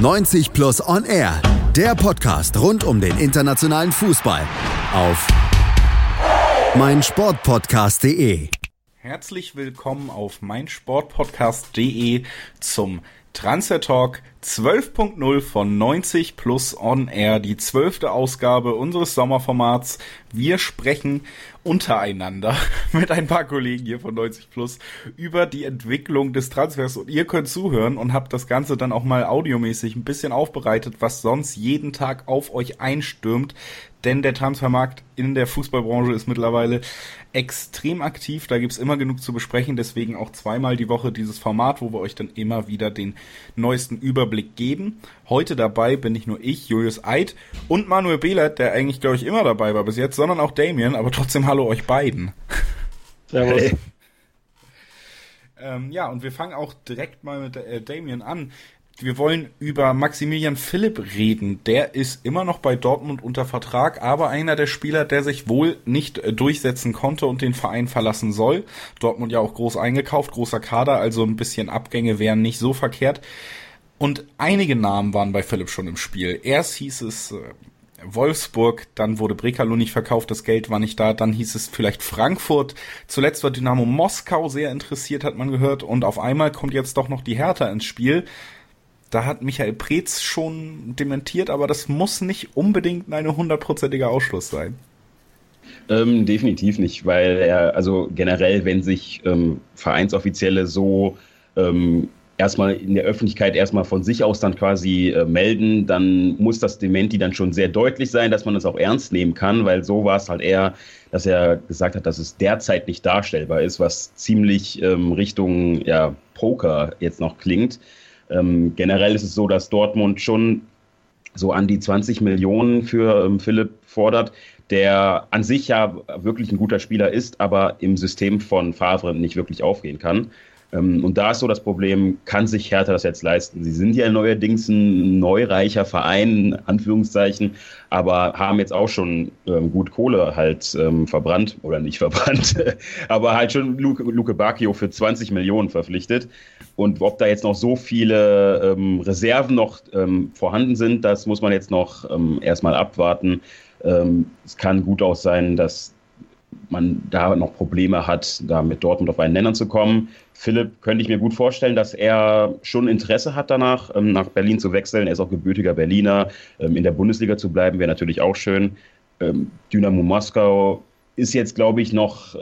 90 Plus On Air, der Podcast rund um den internationalen Fußball auf meinsportpodcast.de. Herzlich willkommen auf meinsportpodcast.de zum Transfer Talk 12.0 von 90 Plus On Air, die zwölfte Ausgabe unseres Sommerformats. Wir sprechen untereinander mit ein paar Kollegen hier von 90 Plus über die Entwicklung des Transfers und ihr könnt zuhören und habt das Ganze dann auch mal audiomäßig ein bisschen aufbereitet, was sonst jeden Tag auf euch einstürmt denn der Transfermarkt in der Fußballbranche ist mittlerweile extrem aktiv. Da gibt's immer genug zu besprechen. Deswegen auch zweimal die Woche dieses Format, wo wir euch dann immer wieder den neuesten Überblick geben. Heute dabei bin nicht nur ich, Julius Eid und Manuel Behlert, der eigentlich, glaube ich, immer dabei war bis jetzt, sondern auch Damien. Aber trotzdem hallo euch beiden. Servus. Hey. Ähm, ja, und wir fangen auch direkt mal mit äh, Damien an wir wollen über Maximilian Philipp reden. Der ist immer noch bei Dortmund unter Vertrag, aber einer der Spieler, der sich wohl nicht äh, durchsetzen konnte und den Verein verlassen soll. Dortmund ja auch groß eingekauft, großer Kader, also ein bisschen Abgänge wären nicht so verkehrt. Und einige Namen waren bei Philipp schon im Spiel. Erst hieß es äh, Wolfsburg, dann wurde Brekalo nicht verkauft, das Geld war nicht da, dann hieß es vielleicht Frankfurt, zuletzt war Dynamo Moskau sehr interessiert, hat man gehört, und auf einmal kommt jetzt doch noch die Hertha ins Spiel. Da hat Michael Preetz schon dementiert, aber das muss nicht unbedingt ein hundertprozentiger Ausschluss sein. Ähm, definitiv nicht, weil er, also generell, wenn sich ähm, Vereinsoffizielle so ähm, erstmal in der Öffentlichkeit erstmal von sich aus dann quasi äh, melden, dann muss das Dementi dann schon sehr deutlich sein, dass man es das auch ernst nehmen kann, weil so war es halt eher, dass er gesagt hat, dass es derzeit nicht darstellbar ist, was ziemlich ähm, Richtung ja, Poker jetzt noch klingt. Ähm, generell ist es so, dass Dortmund schon so an die 20 Millionen für ähm, Philipp fordert, der an sich ja wirklich ein guter Spieler ist, aber im System von Favre nicht wirklich aufgehen kann. Ähm, und da ist so das Problem, kann sich Hertha das jetzt leisten? Sie sind ja neuerdings ein neureicher Verein, Anführungszeichen, aber haben jetzt auch schon ähm, gut Kohle halt ähm, verbrannt, oder nicht verbrannt, aber halt schon Luke, Luke Bacchio für 20 Millionen verpflichtet. Und ob da jetzt noch so viele ähm, Reserven noch ähm, vorhanden sind, das muss man jetzt noch ähm, erstmal abwarten. es kann gut auch sein, dass man da noch Probleme hat, da mit Dortmund auf einen Nenner zu kommen. Philipp könnte ich mir gut vorstellen, dass er schon Interesse hat danach, ähm, nach Berlin zu wechseln. Er ist auch gebürtiger Berliner. Ähm, in der Bundesliga zu bleiben wäre natürlich auch schön. Ähm, Dynamo Moskau ist jetzt, glaube ich, noch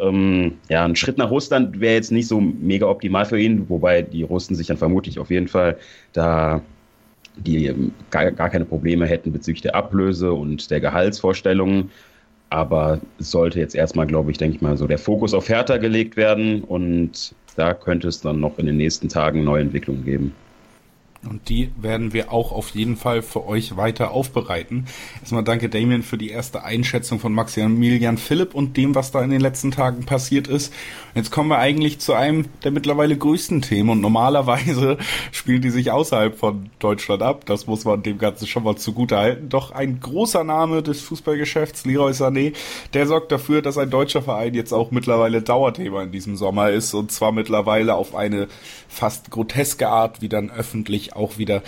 ja, ein Schritt nach Russland wäre jetzt nicht so mega optimal für ihn, wobei die Russen sich dann vermutlich auf jeden Fall da die gar, gar keine Probleme hätten bezüglich der Ablöse und der Gehaltsvorstellungen. Aber sollte jetzt erstmal, glaube ich, denke ich mal, so der Fokus auf Hertha gelegt werden und da könnte es dann noch in den nächsten Tagen neue Entwicklungen geben. Und die werden wir auch auf jeden Fall für euch weiter aufbereiten. Erstmal danke Damien für die erste Einschätzung von Maximilian Philipp und dem, was da in den letzten Tagen passiert ist. Jetzt kommen wir eigentlich zu einem der mittlerweile größten Themen und normalerweise spielen die sich außerhalb von Deutschland ab. Das muss man dem Ganzen schon mal zugute halten. Doch ein großer Name des Fußballgeschäfts, Leroy Sané, der sorgt dafür, dass ein deutscher Verein jetzt auch mittlerweile Dauerthema in diesem Sommer ist und zwar mittlerweile auf eine fast groteske Art, wie dann öffentlich auch wieder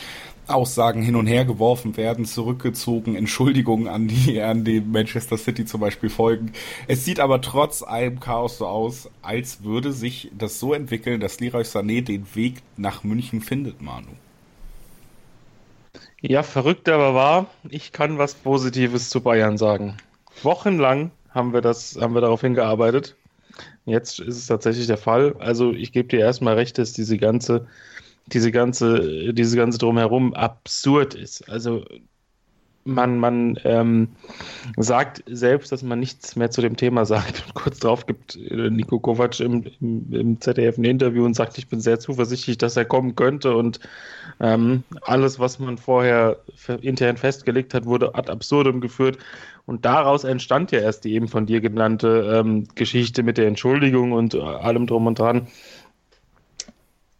Aussagen hin und her geworfen werden, zurückgezogen, Entschuldigungen an die, an die Manchester City zum Beispiel folgen. Es sieht aber trotz allem Chaos so aus, als würde sich das so entwickeln, dass Leroy Sané den Weg nach München findet, Manu. Ja, verrückt aber wahr. Ich kann was Positives zu Bayern sagen. Wochenlang haben wir das, haben wir darauf hingearbeitet. Jetzt ist es tatsächlich der Fall. Also ich gebe dir erstmal recht, dass diese ganze diese ganze, diese ganze drumherum absurd ist. Also man, man ähm, sagt selbst, dass man nichts mehr zu dem Thema sagt. Und kurz darauf gibt äh, Nico Kovac im, im, im, ZDF ein Interview und sagt, ich bin sehr zuversichtlich, dass er kommen könnte. Und ähm, alles, was man vorher intern festgelegt hat, wurde ad absurdum geführt. Und daraus entstand ja erst die eben von dir genannte ähm, Geschichte mit der Entschuldigung und äh, allem drum und dran.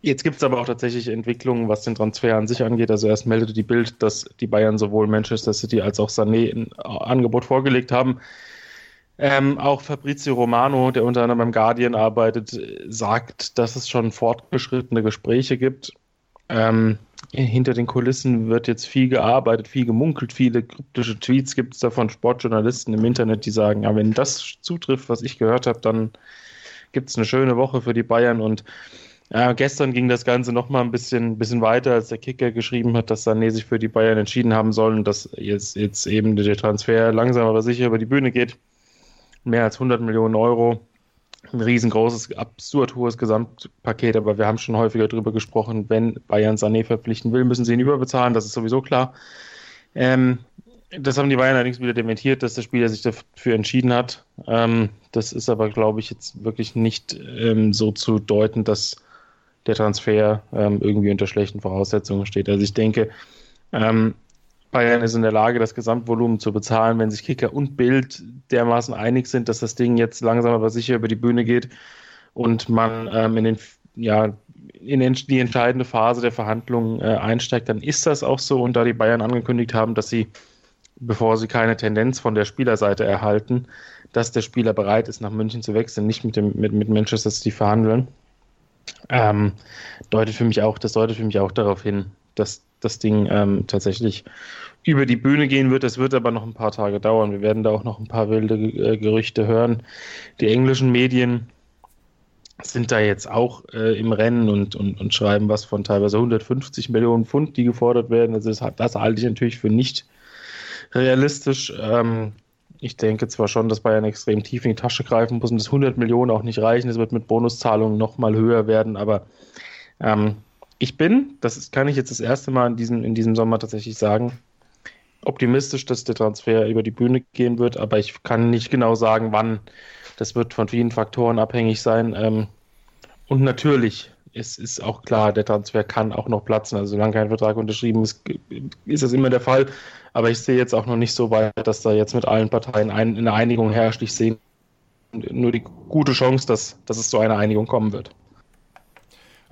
Jetzt gibt es aber auch tatsächlich Entwicklungen, was den Transfer an sich angeht. Also erst meldete die Bild, dass die Bayern sowohl Manchester City als auch Sané ein Angebot vorgelegt haben. Ähm, auch Fabrizio Romano, der unter anderem beim Guardian arbeitet, sagt, dass es schon fortgeschrittene Gespräche gibt. Ähm, hinter den Kulissen wird jetzt viel gearbeitet, viel gemunkelt, viele kryptische Tweets gibt es da von Sportjournalisten im Internet, die sagen, ja, wenn das zutrifft, was ich gehört habe, dann gibt es eine schöne Woche für die Bayern und ja, gestern ging das Ganze noch mal ein bisschen, bisschen weiter, als der Kicker geschrieben hat, dass Sané sich für die Bayern entschieden haben soll und dass jetzt, jetzt eben der Transfer langsam aber sicher über die Bühne geht. Mehr als 100 Millionen Euro. Ein riesengroßes, absurd hohes Gesamtpaket, aber wir haben schon häufiger darüber gesprochen, wenn Bayern Sané verpflichten will, müssen sie ihn überbezahlen, das ist sowieso klar. Ähm, das haben die Bayern allerdings wieder dementiert, dass der Spieler sich dafür entschieden hat. Ähm, das ist aber, glaube ich, jetzt wirklich nicht ähm, so zu deuten, dass der Transfer ähm, irgendwie unter schlechten Voraussetzungen steht. Also ich denke, ähm, Bayern ist in der Lage, das Gesamtvolumen zu bezahlen, wenn sich Kicker und Bild dermaßen einig sind, dass das Ding jetzt langsam aber sicher über die Bühne geht und man ähm, in den ja, in die entscheidende Phase der Verhandlungen äh, einsteigt, dann ist das auch so. Und da die Bayern angekündigt haben, dass sie, bevor sie keine Tendenz von der Spielerseite erhalten, dass der Spieler bereit ist, nach München zu wechseln, nicht mit, dem, mit, mit Manchester City verhandeln, ähm, deutet für mich auch, das deutet für mich auch darauf hin, dass das Ding ähm, tatsächlich über die Bühne gehen wird. Es wird aber noch ein paar Tage dauern. Wir werden da auch noch ein paar wilde äh, Gerüchte hören. Die englischen Medien sind da jetzt auch äh, im Rennen und, und, und schreiben was von teilweise 150 Millionen Pfund, die gefordert werden. Also das, das halte ich natürlich für nicht realistisch. Ähm, ich denke zwar schon, dass Bayern extrem tief in die Tasche greifen muss und das 100 Millionen auch nicht reichen. Es wird mit Bonuszahlungen nochmal höher werden, aber ähm, ich bin, das ist, kann ich jetzt das erste Mal in diesem, in diesem Sommer tatsächlich sagen, optimistisch, dass der Transfer über die Bühne gehen wird, aber ich kann nicht genau sagen, wann. Das wird von vielen Faktoren abhängig sein. Ähm, und natürlich ist, ist auch klar, der Transfer kann auch noch platzen. Also solange kein Vertrag unterschrieben ist, ist das immer der Fall. Aber ich sehe jetzt auch noch nicht so weit, dass da jetzt mit allen Parteien ein, eine Einigung herrscht. Ich sehe nur die gute Chance, dass, dass es zu einer Einigung kommen wird.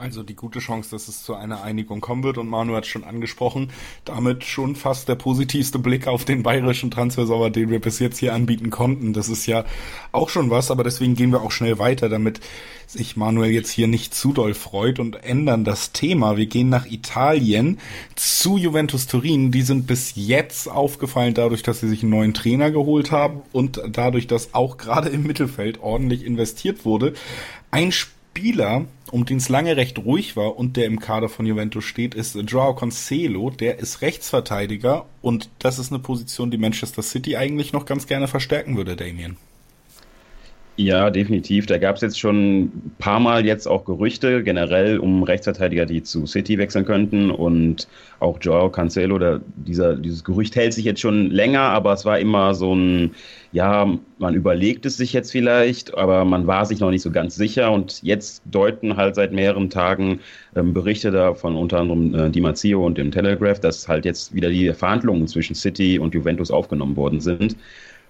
Also die gute Chance, dass es zu einer Einigung kommen wird. Und Manu hat schon angesprochen, damit schon fast der positivste Blick auf den bayerischen Transfersauer, den wir bis jetzt hier anbieten konnten. Das ist ja auch schon was, aber deswegen gehen wir auch schnell weiter, damit sich Manuel jetzt hier nicht zu doll freut und ändern das Thema. Wir gehen nach Italien zu Juventus Turin. Die sind bis jetzt aufgefallen dadurch, dass sie sich einen neuen Trainer geholt haben und dadurch, dass auch gerade im Mittelfeld ordentlich investiert wurde. Ein Spieler, um den es lange recht ruhig war und der im Kader von Juventus steht, ist Joao Cancelo. Der ist Rechtsverteidiger und das ist eine Position, die Manchester City eigentlich noch ganz gerne verstärken würde, Damien. Ja, definitiv. Da gab es jetzt schon ein paar Mal jetzt auch Gerüchte generell um Rechtsverteidiger, die zu City wechseln könnten und auch Joao Cancelo. Da, dieser, dieses Gerücht hält sich jetzt schon länger, aber es war immer so ein, ja, man überlegt es sich jetzt vielleicht, aber man war sich noch nicht so ganz sicher und jetzt deuten halt seit mehreren Tagen ähm, Berichte da von unter anderem äh, Di Marzio und dem Telegraph, dass halt jetzt wieder die Verhandlungen zwischen City und Juventus aufgenommen worden sind.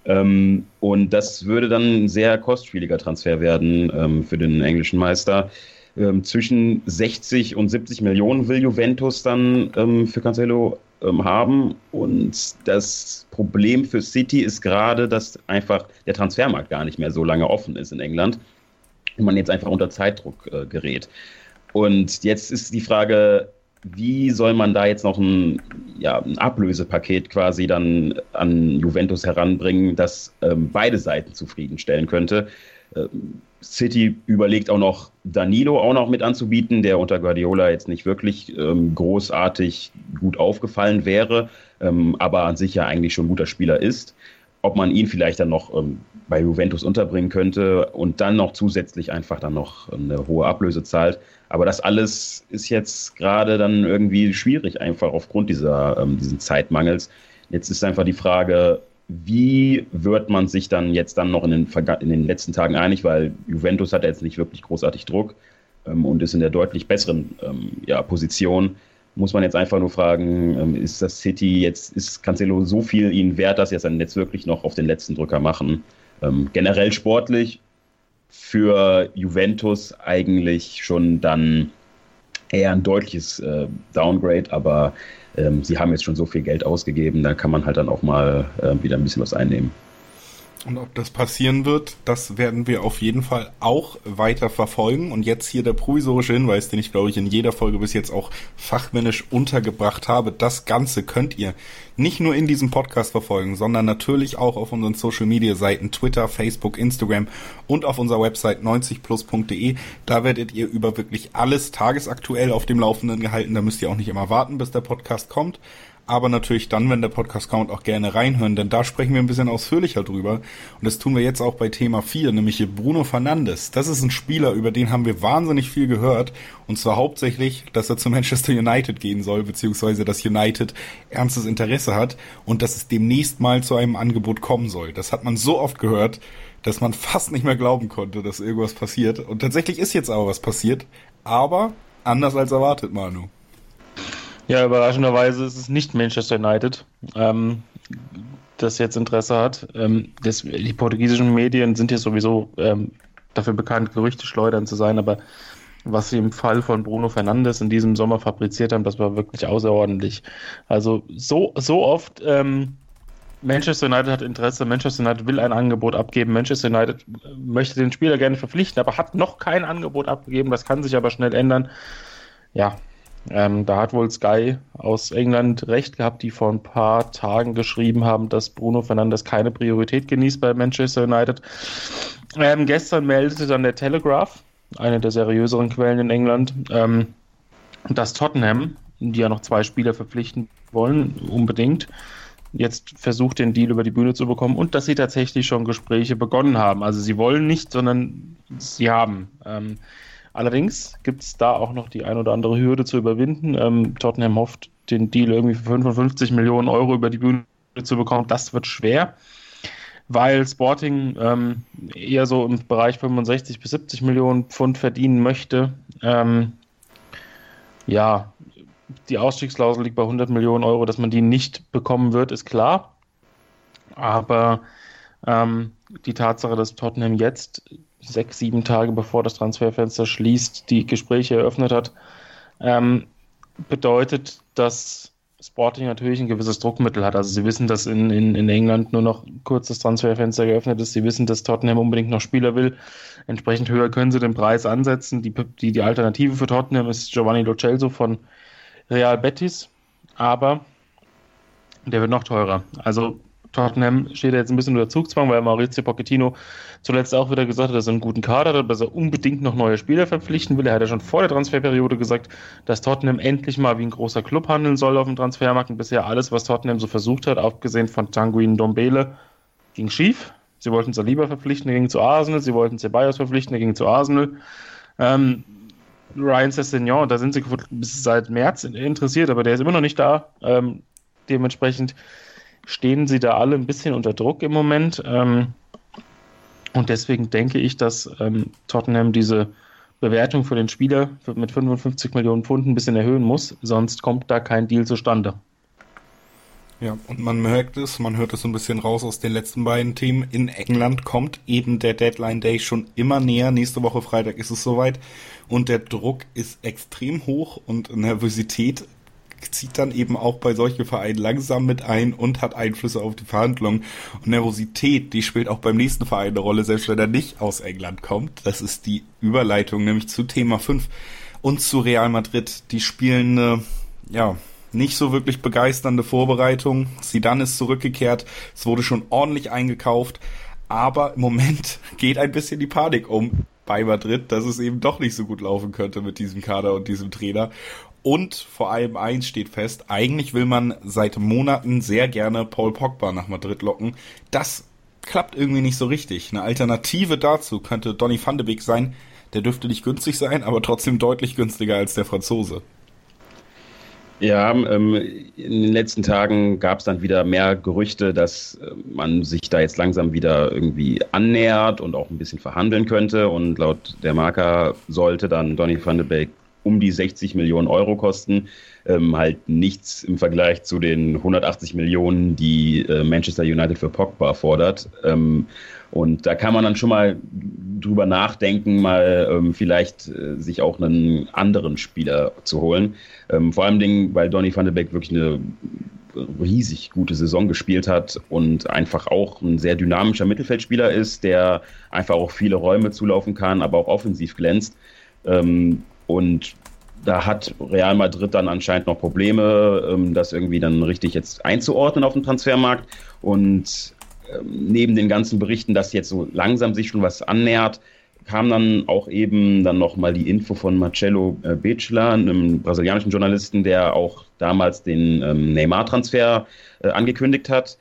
Ähm, und das würde dann ein sehr kostspieliger Transfer werden ähm, für den englischen Meister. Ähm, zwischen 60 und 70 Millionen will Juventus dann ähm, für Cancelo ähm, haben. Und das Problem für City ist gerade, dass einfach der Transfermarkt gar nicht mehr so lange offen ist in England und man jetzt einfach unter Zeitdruck äh, gerät. Und jetzt ist die Frage, wie soll man da jetzt noch ein, ja, ein Ablösepaket quasi dann an Juventus heranbringen, das ähm, beide Seiten zufriedenstellen könnte? Ähm, City überlegt auch noch Danilo auch noch mit anzubieten, der unter Guardiola jetzt nicht wirklich ähm, großartig gut aufgefallen wäre, ähm, aber an sich ja eigentlich schon ein guter Spieler ist. Ob man ihn vielleicht dann noch ähm, bei Juventus unterbringen könnte und dann noch zusätzlich einfach dann noch eine hohe Ablöse zahlt. Aber das alles ist jetzt gerade dann irgendwie schwierig, einfach aufgrund dieser, ähm, diesen Zeitmangels. Jetzt ist einfach die Frage, wie wird man sich dann jetzt dann noch in den, in den letzten Tagen einig, weil Juventus hat jetzt nicht wirklich großartig Druck ähm, und ist in der deutlich besseren ähm, ja, Position. Muss man jetzt einfach nur fragen, ähm, ist das City jetzt, ist Cancelo so viel ihnen wert, dass sie es dann jetzt wirklich noch auf den letzten Drücker machen? Ähm, generell sportlich für Juventus eigentlich schon dann eher ein deutliches äh, Downgrade, aber ähm, sie haben jetzt schon so viel Geld ausgegeben, da kann man halt dann auch mal äh, wieder ein bisschen was einnehmen. Und ob das passieren wird, das werden wir auf jeden Fall auch weiter verfolgen. Und jetzt hier der provisorische Hinweis, den ich glaube ich in jeder Folge bis jetzt auch fachmännisch untergebracht habe. Das Ganze könnt ihr nicht nur in diesem Podcast verfolgen, sondern natürlich auch auf unseren Social Media Seiten Twitter, Facebook, Instagram und auf unserer Website 90plus.de. Da werdet ihr über wirklich alles tagesaktuell auf dem Laufenden gehalten. Da müsst ihr auch nicht immer warten, bis der Podcast kommt aber natürlich dann, wenn der Podcast kommt, auch gerne reinhören, denn da sprechen wir ein bisschen ausführlicher drüber. Und das tun wir jetzt auch bei Thema 4, nämlich Bruno Fernandes. Das ist ein Spieler, über den haben wir wahnsinnig viel gehört. Und zwar hauptsächlich, dass er zu Manchester United gehen soll, beziehungsweise dass United ernstes Interesse hat und dass es demnächst mal zu einem Angebot kommen soll. Das hat man so oft gehört, dass man fast nicht mehr glauben konnte, dass irgendwas passiert. Und tatsächlich ist jetzt aber was passiert, aber anders als erwartet, Manu. Ja, überraschenderweise ist es nicht Manchester United, ähm, das jetzt Interesse hat. Ähm, das, die portugiesischen Medien sind ja sowieso ähm, dafür bekannt, Gerüchte schleudern zu sein, aber was sie im Fall von Bruno Fernandes in diesem Sommer fabriziert haben, das war wirklich außerordentlich. Also so, so oft ähm, Manchester United hat Interesse, Manchester United will ein Angebot abgeben, Manchester United möchte den Spieler gerne verpflichten, aber hat noch kein Angebot abgegeben, das kann sich aber schnell ändern. Ja, ähm, da hat wohl Sky aus England recht gehabt, die vor ein paar Tagen geschrieben haben, dass Bruno Fernandes keine Priorität genießt bei Manchester United. Ähm, gestern meldete dann der Telegraph, eine der seriöseren Quellen in England, ähm, dass Tottenham, die ja noch zwei Spieler verpflichten wollen, unbedingt, jetzt versucht, den Deal über die Bühne zu bekommen und dass sie tatsächlich schon Gespräche begonnen haben. Also sie wollen nicht, sondern sie haben. Ähm, Allerdings gibt es da auch noch die ein oder andere Hürde zu überwinden. Ähm, Tottenham hofft, den Deal irgendwie für 55 Millionen Euro über die Bühne zu bekommen. Das wird schwer, weil Sporting ähm, eher so im Bereich 65 bis 70 Millionen Pfund verdienen möchte. Ähm, ja, die Ausstiegsklausel liegt bei 100 Millionen Euro, dass man die nicht bekommen wird, ist klar. Aber ähm, die Tatsache, dass Tottenham jetzt sechs, sieben Tage bevor das Transferfenster schließt, die Gespräche eröffnet hat, ähm, bedeutet, dass Sporting natürlich ein gewisses Druckmittel hat. Also sie wissen, dass in, in, in England nur noch kurz das Transferfenster geöffnet ist. Sie wissen, dass Tottenham unbedingt noch Spieler will. Entsprechend höher können sie den Preis ansetzen. Die, die, die Alternative für Tottenham ist Giovanni Lo Celso von Real Betis. Aber der wird noch teurer. Also Tottenham steht jetzt ein bisschen unter Zugzwang, weil Maurizio Pochettino zuletzt auch wieder gesagt hat, dass er einen guten Kader hat, dass er unbedingt noch neue Spieler verpflichten will. Er hat ja schon vor der Transferperiode gesagt, dass Tottenham endlich mal wie ein großer Club handeln soll auf dem Transfermarkt. Und bisher alles, was Tottenham so versucht hat, abgesehen von Tanguin Dombele, ging schief. Sie wollten Saliba verpflichten, er ging zu Arsenal. Sie wollten Ceballos verpflichten, er ging zu Arsenal. Ähm, Ryan Sessegnon, da sind sie seit März interessiert, aber der ist immer noch nicht da. Ähm, dementsprechend stehen sie da alle ein bisschen unter Druck im Moment. Ähm, und deswegen denke ich, dass ähm, Tottenham diese Bewertung für den Spieler mit 55 Millionen Pfund ein bisschen erhöhen muss, sonst kommt da kein Deal zustande. Ja, und man merkt es, man hört es so ein bisschen raus aus den letzten beiden Themen. In England kommt eben der Deadline Day schon immer näher. Nächste Woche Freitag ist es soweit. Und der Druck ist extrem hoch und Nervosität zieht dann eben auch bei solchen Vereinen langsam mit ein und hat Einflüsse auf die Verhandlungen. Und Nervosität, die spielt auch beim nächsten Verein eine Rolle, selbst wenn er nicht aus England kommt. Das ist die Überleitung nämlich zu Thema 5 und zu Real Madrid. Die spielen eine, ja, nicht so wirklich begeisternde Vorbereitung. Sidan ist zurückgekehrt. Es wurde schon ordentlich eingekauft. Aber im Moment geht ein bisschen die Panik um bei Madrid, dass es eben doch nicht so gut laufen könnte mit diesem Kader und diesem Trainer. Und vor allem eins steht fest, eigentlich will man seit Monaten sehr gerne Paul Pogba nach Madrid locken. Das klappt irgendwie nicht so richtig. Eine Alternative dazu könnte Donny van de Beek sein. Der dürfte nicht günstig sein, aber trotzdem deutlich günstiger als der Franzose. Ja, ähm, in den letzten Tagen gab es dann wieder mehr Gerüchte, dass äh, man sich da jetzt langsam wieder irgendwie annähert und auch ein bisschen verhandeln könnte. Und laut der Marker sollte dann Donny van de Beek um die 60 Millionen Euro kosten. Ähm, halt nichts im Vergleich zu den 180 Millionen, die äh, Manchester United für Pogba fordert. Ähm, und da kann man dann schon mal drüber nachdenken, mal ähm, vielleicht äh, sich auch einen anderen Spieler zu holen. Ähm, vor allem, Dingen, weil Donny van de Beek wirklich eine riesig gute Saison gespielt hat und einfach auch ein sehr dynamischer Mittelfeldspieler ist, der einfach auch viele Räume zulaufen kann, aber auch offensiv glänzt. Ähm, und da hat Real Madrid dann anscheinend noch Probleme, ähm, das irgendwie dann richtig jetzt einzuordnen auf dem Transfermarkt. Und ähm, neben den ganzen Berichten, dass jetzt so langsam sich schon was annähert, kam dann auch eben dann nochmal die Info von Marcelo äh, Becela, einem brasilianischen Journalisten, der auch damals den ähm, Neymar-Transfer äh, angekündigt hat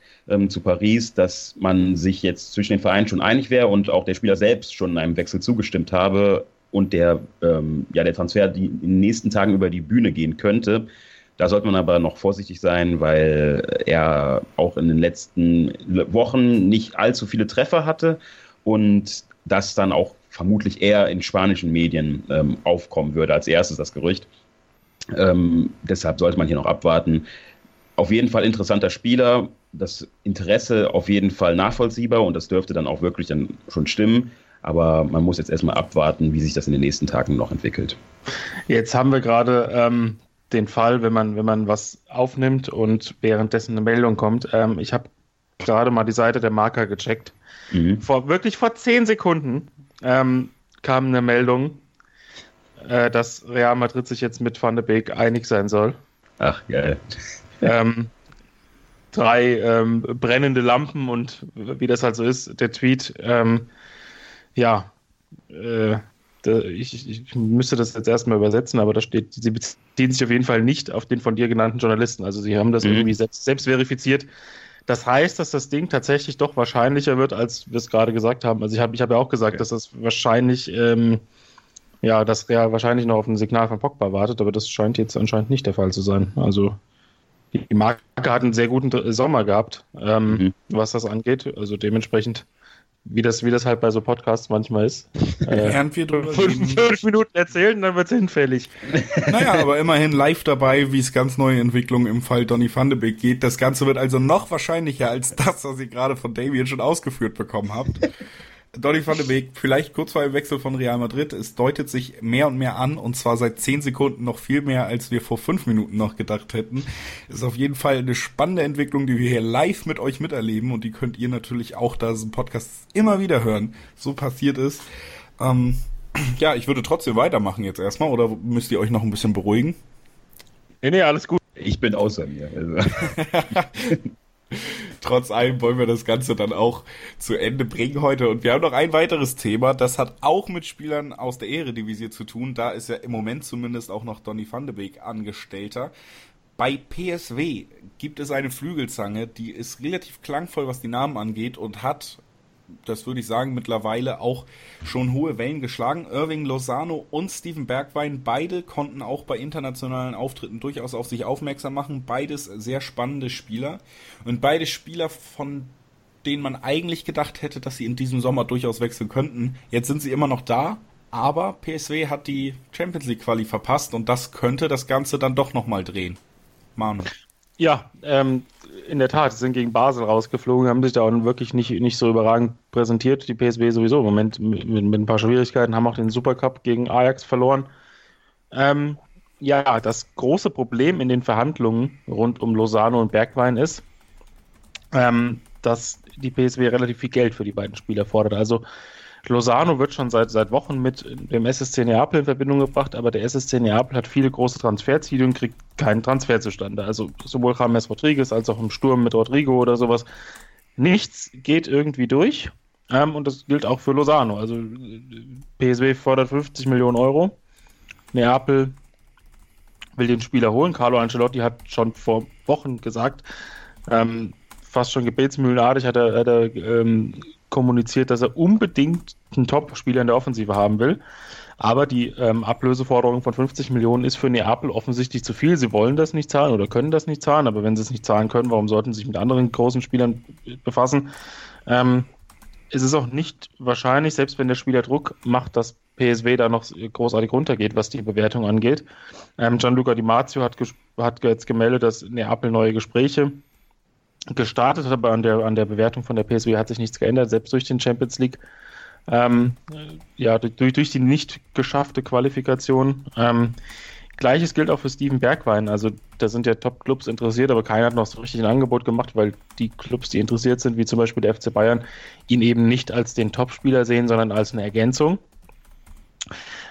zu Paris, dass man sich jetzt zwischen den Vereinen schon einig wäre und auch der Spieler selbst schon einem Wechsel zugestimmt habe und der, ähm, ja, der Transfer die in den nächsten Tagen über die Bühne gehen könnte. Da sollte man aber noch vorsichtig sein, weil er auch in den letzten Wochen nicht allzu viele Treffer hatte und das dann auch vermutlich eher in spanischen Medien ähm, aufkommen würde als erstes das Gerücht. Ähm, deshalb sollte man hier noch abwarten. Auf jeden Fall interessanter Spieler, das Interesse auf jeden Fall nachvollziehbar und das dürfte dann auch wirklich dann schon stimmen. Aber man muss jetzt erstmal abwarten, wie sich das in den nächsten Tagen noch entwickelt. Jetzt haben wir gerade ähm, den Fall, wenn man, wenn man was aufnimmt und währenddessen eine Meldung kommt. Ähm, ich habe gerade mal die Seite der Marker gecheckt. Mhm. Vor, wirklich vor zehn Sekunden ähm, kam eine Meldung, äh, dass Real Madrid sich jetzt mit Van de Beek einig sein soll. Ach, geil. Ähm, drei ähm, brennende Lampen und wie das halt so ist, der Tweet, ähm, ja, äh, ich, ich, müsste das jetzt erstmal übersetzen, aber da steht, sie beziehen sich auf jeden Fall nicht auf den von dir genannten Journalisten. Also sie haben das mhm. irgendwie selbst, selbst verifiziert. Das heißt, dass das Ding tatsächlich doch wahrscheinlicher wird, als wir es gerade gesagt haben. Also ich habe ich hab ja auch gesagt, okay. dass das wahrscheinlich, ähm, ja, dass Real wahrscheinlich noch auf ein Signal von Pogba wartet, aber das scheint jetzt anscheinend nicht der Fall zu sein. Also die Marke hat einen sehr guten Sommer gehabt, ähm, mhm. was das angeht. Also dementsprechend wie das, wie das halt bei so Podcasts manchmal ist. Äh, Während wir drüber fünf, fünf Minuten erzählen, dann wird es hinfällig. Naja, aber immerhin live dabei, wie es ganz neue Entwicklungen im Fall Donny van de Beek geht. Das Ganze wird also noch wahrscheinlicher als das, was ihr gerade von Damien schon ausgeführt bekommen habt. Donny van de Beek, vielleicht kurz vor dem Wechsel von Real Madrid. Es deutet sich mehr und mehr an und zwar seit zehn Sekunden noch viel mehr, als wir vor fünf Minuten noch gedacht hätten. Ist auf jeden Fall eine spannende Entwicklung, die wir hier live mit euch miterleben und die könnt ihr natürlich auch, da es im Podcast immer wieder hören, so passiert ist. Ähm, ja, ich würde trotzdem weitermachen jetzt erstmal oder müsst ihr euch noch ein bisschen beruhigen? Nee, nee, alles gut. Ich bin außer mir. Also. Trotz allem wollen wir das Ganze dann auch zu Ende bringen heute. Und wir haben noch ein weiteres Thema, das hat auch mit Spielern aus der Eredivisie zu tun. Da ist ja im Moment zumindest auch noch Donny van de Beek Angestellter. Bei PSW gibt es eine Flügelzange, die ist relativ klangvoll, was die Namen angeht und hat das würde ich sagen, mittlerweile auch schon hohe Wellen geschlagen. Irving Lozano und Steven Bergwein, beide konnten auch bei internationalen Auftritten durchaus auf sich aufmerksam machen. Beides sehr spannende Spieler. Und beide Spieler, von denen man eigentlich gedacht hätte, dass sie in diesem Sommer durchaus wechseln könnten. Jetzt sind sie immer noch da, aber PSW hat die Champions League Quali verpasst und das könnte das Ganze dann doch nochmal drehen. Manu. Ja, ähm, in der Tat, sind gegen Basel rausgeflogen, haben sich da auch wirklich nicht, nicht so überragend präsentiert. Die PSW sowieso im Moment mit, mit ein paar Schwierigkeiten, haben auch den Supercup gegen Ajax verloren. Ähm, ja, das große Problem in den Verhandlungen rund um Lozano und Bergwein ist, ähm, dass die PSW relativ viel Geld für die beiden Spieler fordert. Also Lozano wird schon seit, seit Wochen mit dem SSC Neapel in Verbindung gebracht, aber der SSC Neapel hat viele große Transferziele und kriegt keinen Transfer zustande. Also sowohl James Rodriguez als auch im Sturm mit Rodrigo oder sowas. Nichts geht irgendwie durch. Ähm, und das gilt auch für Lozano. Also PSW fordert 50 Millionen Euro. Neapel will den Spieler holen. Carlo Ancelotti hat schon vor Wochen gesagt, ähm, fast schon gebetsmühlenartig hat er, hat er ähm, kommuniziert, dass er unbedingt einen Top-Spieler in der Offensive haben will. Aber die ähm, Ablöseforderung von 50 Millionen ist für Neapel offensichtlich zu viel. Sie wollen das nicht zahlen oder können das nicht zahlen. Aber wenn sie es nicht zahlen können, warum sollten sie sich mit anderen großen Spielern befassen? Ähm, es ist auch nicht wahrscheinlich, selbst wenn der Spieler Druck macht, dass PSW da noch großartig runtergeht, was die Bewertung angeht. Ähm, Gianluca Di Marzio hat, hat jetzt gemeldet, dass Neapel neue Gespräche gestartet, aber an der, an der Bewertung von der PSW hat sich nichts geändert, selbst durch den Champions League. Ähm, ja, durch, durch die nicht geschaffte Qualifikation ähm, Gleiches gilt auch für Steven Bergwein. Also da sind ja Top-Clubs interessiert, aber keiner hat noch so richtig ein Angebot gemacht, weil die Clubs, die interessiert sind, wie zum Beispiel der FC Bayern, ihn eben nicht als den Top-Spieler sehen, sondern als eine Ergänzung.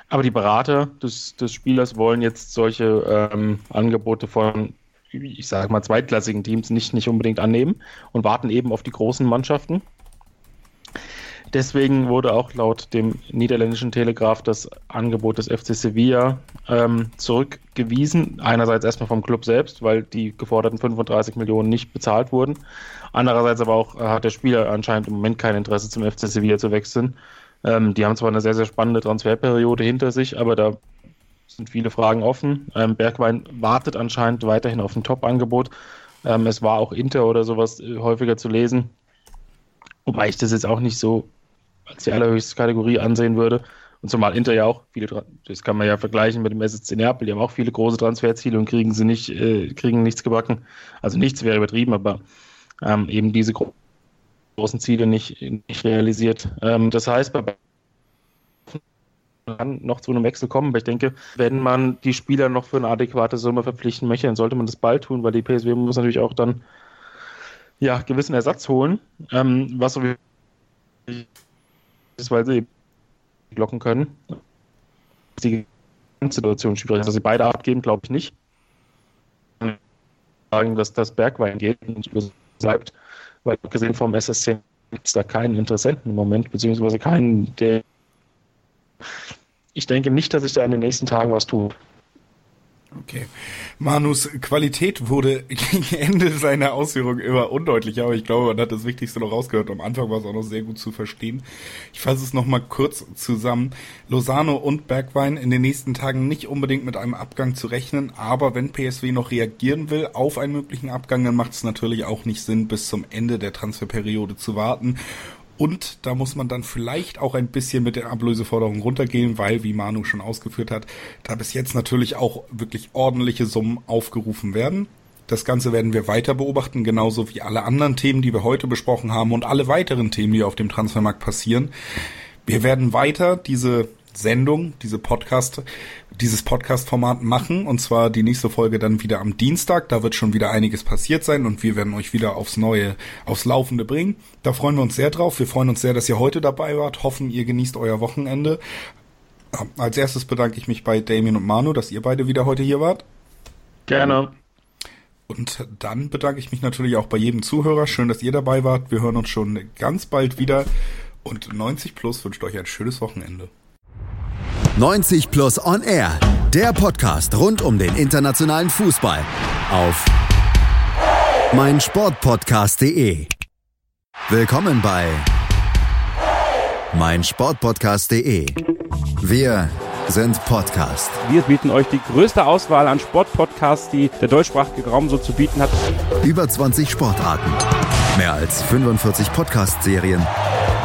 Aber die Berater des, des Spielers wollen jetzt solche ähm, Angebote von, ich sage mal, zweitklassigen Teams nicht, nicht unbedingt annehmen und warten eben auf die großen Mannschaften. Deswegen wurde auch laut dem niederländischen Telegraph das Angebot des FC Sevilla ähm, zurückgewiesen. Einerseits erstmal vom Club selbst, weil die geforderten 35 Millionen nicht bezahlt wurden. Andererseits aber auch äh, hat der Spieler anscheinend im Moment kein Interesse zum FC Sevilla zu wechseln. Ähm, die haben zwar eine sehr, sehr spannende Transferperiode hinter sich, aber da sind viele Fragen offen. Ähm, Bergwein wartet anscheinend weiterhin auf ein Top-Angebot. Ähm, es war auch Inter oder sowas häufiger zu lesen. Wobei ich das jetzt auch nicht so als die allerhöchste Kategorie ansehen würde. Und zumal Inter ja auch viele, das kann man ja vergleichen mit dem SSC Neapel, die haben auch viele große Transferziele und kriegen sie nicht, äh, kriegen nichts gebacken. Also nichts wäre übertrieben, aber ähm, eben diese großen Ziele nicht, nicht realisiert. Ähm, das heißt, bei kann noch zu einem Wechsel kommen, aber ich denke, wenn man die Spieler noch für eine adäquate Summe verpflichten möchte, dann sollte man das bald tun, weil die PSW muss natürlich auch dann ja gewissen Ersatz holen, ähm, was so sie blocken können. Die Situation schwierig ist, dass sie beide abgeben, glaube ich nicht. Sagen, dass das Bergwein geht und bleibt, weil abgesehen vom SSC gibt es da keinen Interessenten im Moment, beziehungsweise keinen, der. Ich denke nicht, dass sich da in den nächsten Tagen was tut. Okay. Manus Qualität wurde gegen Ende seiner Ausführungen immer undeutlicher, aber ich glaube, man hat das Wichtigste noch rausgehört. Am Anfang war es auch noch sehr gut zu verstehen. Ich fasse es nochmal kurz zusammen. Lozano und Bergwein in den nächsten Tagen nicht unbedingt mit einem Abgang zu rechnen, aber wenn PSW noch reagieren will auf einen möglichen Abgang, dann macht es natürlich auch nicht Sinn, bis zum Ende der Transferperiode zu warten. Und da muss man dann vielleicht auch ein bisschen mit der Ablöseforderung runtergehen, weil, wie Manu schon ausgeführt hat, da bis jetzt natürlich auch wirklich ordentliche Summen aufgerufen werden. Das Ganze werden wir weiter beobachten, genauso wie alle anderen Themen, die wir heute besprochen haben und alle weiteren Themen, die auf dem Transfermarkt passieren. Wir werden weiter diese Sendung, diese Podcast, dieses Podcast-Format machen. Und zwar die nächste Folge dann wieder am Dienstag. Da wird schon wieder einiges passiert sein und wir werden euch wieder aufs Neue, aufs Laufende bringen. Da freuen wir uns sehr drauf. Wir freuen uns sehr, dass ihr heute dabei wart. Hoffen, ihr genießt euer Wochenende. Als erstes bedanke ich mich bei Damien und Manu, dass ihr beide wieder heute hier wart. Gerne. Und dann bedanke ich mich natürlich auch bei jedem Zuhörer. Schön, dass ihr dabei wart. Wir hören uns schon ganz bald wieder. Und 90 Plus wünscht euch ein schönes Wochenende. 90 Plus On Air, der Podcast rund um den internationalen Fußball auf meinsportpodcast.de. Willkommen bei meinsportpodcast.de. Wir sind Podcast. Wir bieten euch die größte Auswahl an Sportpodcasts, die der deutschsprachige Raum so zu bieten hat. Über 20 Sportarten, mehr als 45 Podcast-Serien